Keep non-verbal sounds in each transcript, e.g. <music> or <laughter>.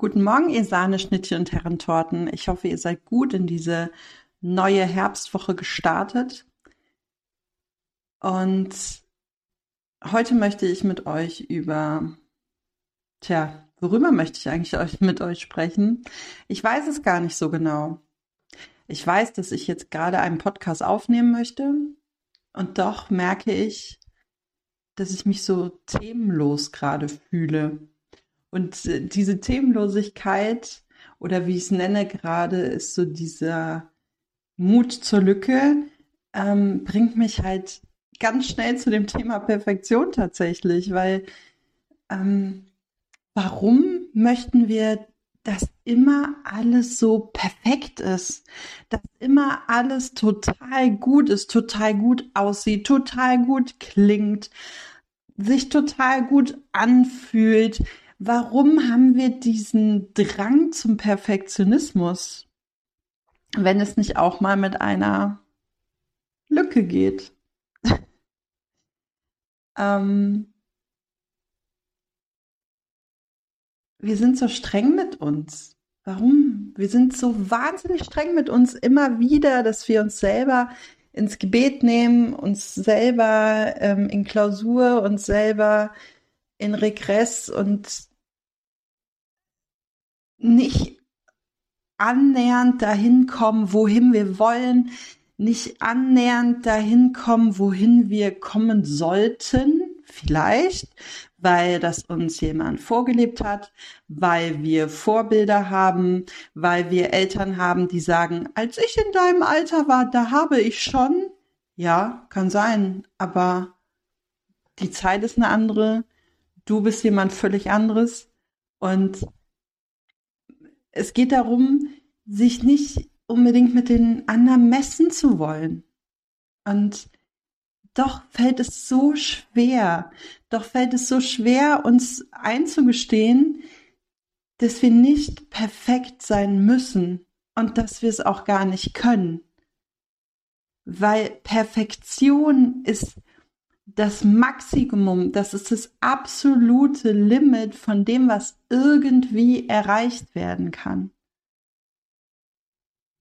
Guten Morgen, ihr Sahneschnittchen und Herrentorten. Ich hoffe, ihr seid gut in diese neue Herbstwoche gestartet. Und heute möchte ich mit euch über, tja, worüber möchte ich eigentlich <laughs> mit euch sprechen? Ich weiß es gar nicht so genau. Ich weiß, dass ich jetzt gerade einen Podcast aufnehmen möchte. Und doch merke ich, dass ich mich so themenlos gerade fühle. Und äh, diese Themenlosigkeit oder wie ich es nenne gerade, ist so dieser Mut zur Lücke, ähm, bringt mich halt ganz schnell zu dem Thema Perfektion tatsächlich, weil ähm, warum möchten wir, dass immer alles so perfekt ist, dass immer alles total gut ist, total gut aussieht, total gut klingt, sich total gut anfühlt, warum haben wir diesen Drang zum Perfektionismus, wenn es nicht auch mal mit einer Lücke geht? <laughs> ähm, wir sind so streng mit uns. Warum? Wir sind so wahnsinnig streng mit uns immer wieder, dass wir uns selber ins Gebet nehmen, uns selber ähm, in Klausur, uns selber in Regress und nicht annähernd dahin kommen, wohin wir wollen, nicht annähernd dahin kommen, wohin wir kommen sollten, vielleicht, weil das uns jemand vorgelebt hat, weil wir Vorbilder haben, weil wir Eltern haben, die sagen, als ich in deinem Alter war, da habe ich schon. Ja, kann sein, aber die Zeit ist eine andere, du bist jemand völlig anderes und es geht darum, sich nicht unbedingt mit den anderen messen zu wollen. Und doch fällt es so schwer, doch fällt es so schwer, uns einzugestehen, dass wir nicht perfekt sein müssen und dass wir es auch gar nicht können. Weil Perfektion ist das Maximum, das ist das absolute Limit von dem, was irgendwie erreicht werden kann.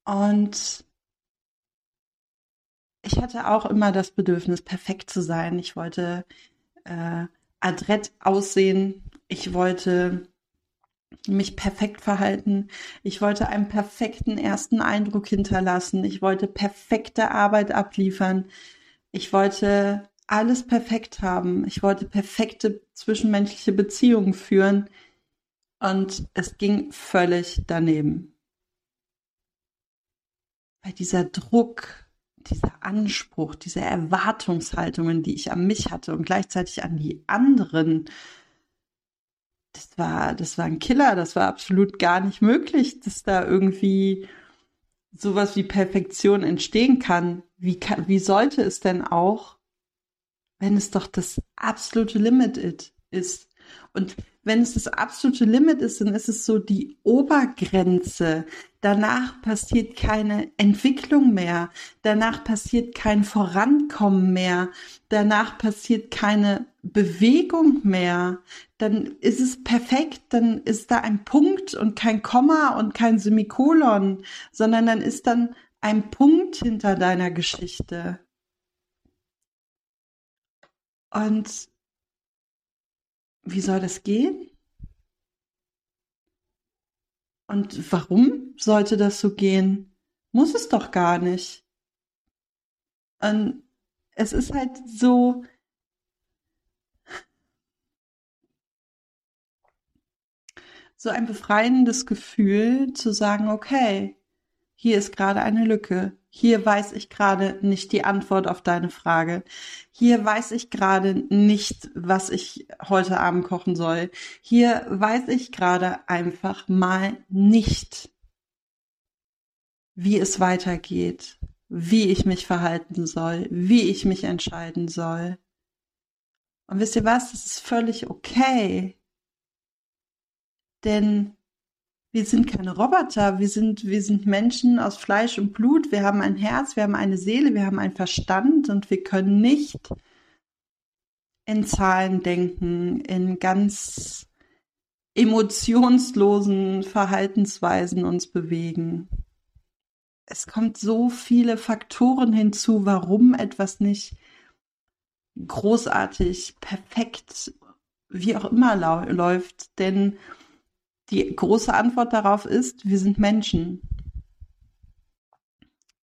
Und ich hatte auch immer das Bedürfnis, perfekt zu sein. Ich wollte äh, adrett aussehen. Ich wollte mich perfekt verhalten. Ich wollte einen perfekten ersten Eindruck hinterlassen. Ich wollte perfekte Arbeit abliefern. Ich wollte alles perfekt haben. Ich wollte perfekte zwischenmenschliche Beziehungen führen und es ging völlig daneben. Weil dieser Druck, dieser Anspruch, diese Erwartungshaltungen, die ich an mich hatte und gleichzeitig an die anderen, das war, das war ein Killer, das war absolut gar nicht möglich, dass da irgendwie sowas wie Perfektion entstehen kann. Wie, kann, wie sollte es denn auch wenn es doch das absolute Limit ist. Und wenn es das absolute Limit ist, dann ist es so die Obergrenze. Danach passiert keine Entwicklung mehr. Danach passiert kein Vorankommen mehr. Danach passiert keine Bewegung mehr. Dann ist es perfekt. Dann ist da ein Punkt und kein Komma und kein Semikolon, sondern dann ist dann ein Punkt hinter deiner Geschichte. Und wie soll das gehen? Und warum sollte das so gehen? Muss es doch gar nicht. Und es ist halt so, so ein befreiendes Gefühl zu sagen, okay, hier ist gerade eine Lücke. Hier weiß ich gerade nicht die Antwort auf deine Frage. Hier weiß ich gerade nicht, was ich heute Abend kochen soll. Hier weiß ich gerade einfach mal nicht, wie es weitergeht, wie ich mich verhalten soll, wie ich mich entscheiden soll. Und wisst ihr was? Das ist völlig okay. Denn wir sind keine Roboter, wir sind, wir sind Menschen aus Fleisch und Blut, wir haben ein Herz, wir haben eine Seele, wir haben einen Verstand und wir können nicht in Zahlen denken, in ganz, emotionslosen Verhaltensweisen uns bewegen. Es kommt so viele Faktoren hinzu, warum etwas nicht großartig, perfekt, wie auch immer läuft. Denn die große Antwort darauf ist, wir sind Menschen.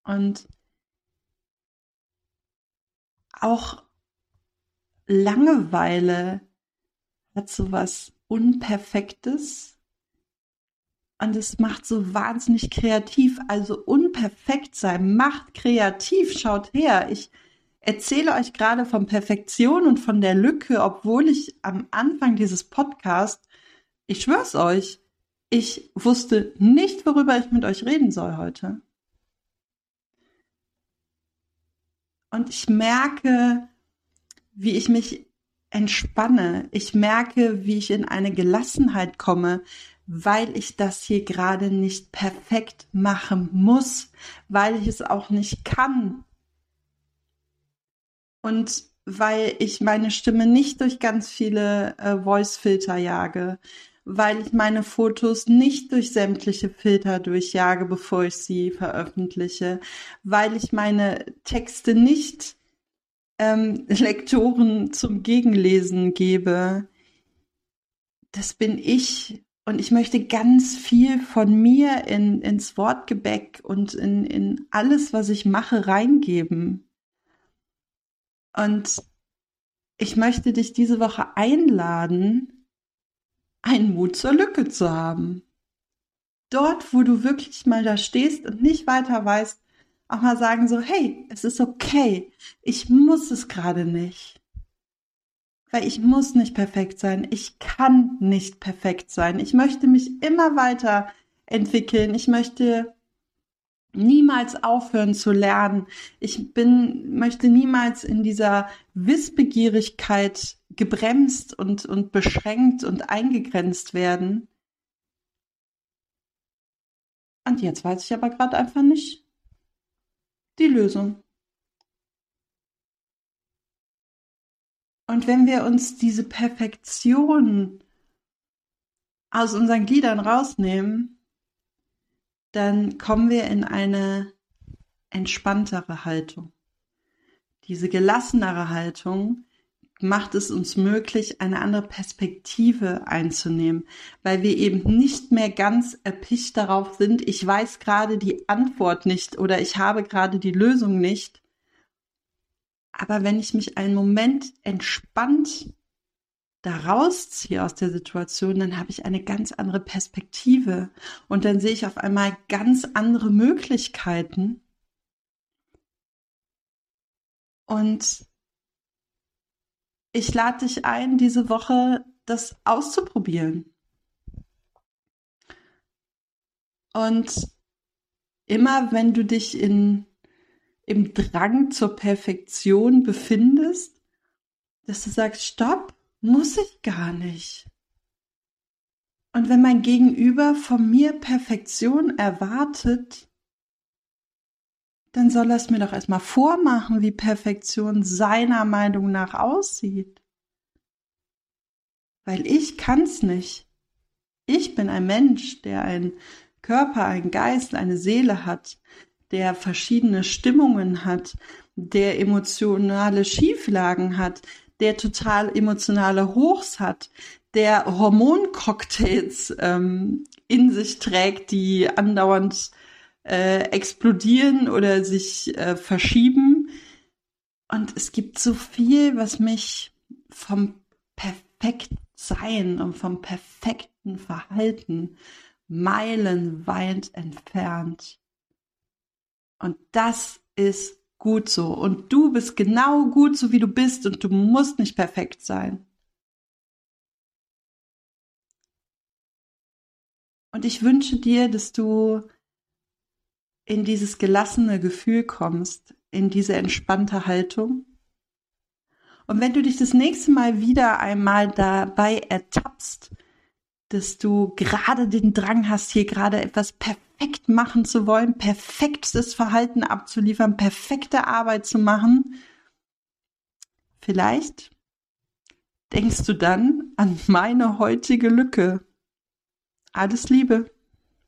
Und auch Langeweile hat so was Unperfektes und es macht so wahnsinnig kreativ. Also unperfekt sein macht kreativ. Schaut her, ich erzähle euch gerade von Perfektion und von der Lücke, obwohl ich am Anfang dieses Podcasts, ich schwör's euch, ich wusste nicht, worüber ich mit euch reden soll heute. Und ich merke, wie ich mich entspanne. Ich merke, wie ich in eine Gelassenheit komme, weil ich das hier gerade nicht perfekt machen muss, weil ich es auch nicht kann. Und weil ich meine Stimme nicht durch ganz viele äh, Voice-Filter jage, weil ich meine Fotos nicht durch sämtliche Filter durchjage, bevor ich sie veröffentliche, weil ich meine Texte nicht ähm, <laughs> Lektoren zum Gegenlesen gebe. Das bin ich. Und ich möchte ganz viel von mir in, ins Wortgebäck und in, in alles, was ich mache, reingeben. Und ich möchte dich diese Woche einladen, einen Mut zur Lücke zu haben. Dort, wo du wirklich mal da stehst und nicht weiter weißt, auch mal sagen so, hey, es ist okay. Ich muss es gerade nicht. Weil ich muss nicht perfekt sein. Ich kann nicht perfekt sein. Ich möchte mich immer weiter entwickeln. Ich möchte niemals aufhören zu lernen. Ich bin, möchte niemals in dieser Wissbegierigkeit gebremst und, und beschränkt und eingegrenzt werden. Und jetzt weiß ich aber gerade einfach nicht, die Lösung. Und wenn wir uns diese Perfektion aus unseren Gliedern rausnehmen, dann kommen wir in eine entspanntere Haltung. Diese gelassenere Haltung, macht es uns möglich, eine andere Perspektive einzunehmen, weil wir eben nicht mehr ganz erpicht darauf sind, ich weiß gerade die Antwort nicht oder ich habe gerade die Lösung nicht. Aber wenn ich mich einen Moment entspannt da rausziehe aus der Situation, dann habe ich eine ganz andere Perspektive und dann sehe ich auf einmal ganz andere Möglichkeiten. Und ich lade dich ein, diese Woche das auszuprobieren. Und immer wenn du dich in, im Drang zur Perfektion befindest, dass du sagst, stopp, muss ich gar nicht. Und wenn mein Gegenüber von mir Perfektion erwartet, dann soll er es mir doch erstmal vormachen, wie Perfektion seiner Meinung nach aussieht. Weil ich kann's nicht. Ich bin ein Mensch, der einen Körper, einen Geist, eine Seele hat, der verschiedene Stimmungen hat, der emotionale Schieflagen hat, der total emotionale Hochs hat, der Hormoncocktails ähm, in sich trägt, die andauernd äh, explodieren oder sich äh, verschieben. Und es gibt so viel, was mich vom Perfektsein und vom perfekten Verhalten meilenweit entfernt. Und das ist gut so. Und du bist genau gut so, wie du bist und du musst nicht perfekt sein. Und ich wünsche dir, dass du in dieses gelassene Gefühl kommst, in diese entspannte Haltung. Und wenn du dich das nächste Mal wieder einmal dabei ertappst, dass du gerade den Drang hast, hier gerade etwas perfekt machen zu wollen, perfektes Verhalten abzuliefern, perfekte Arbeit zu machen, vielleicht denkst du dann an meine heutige Lücke Alles Liebe.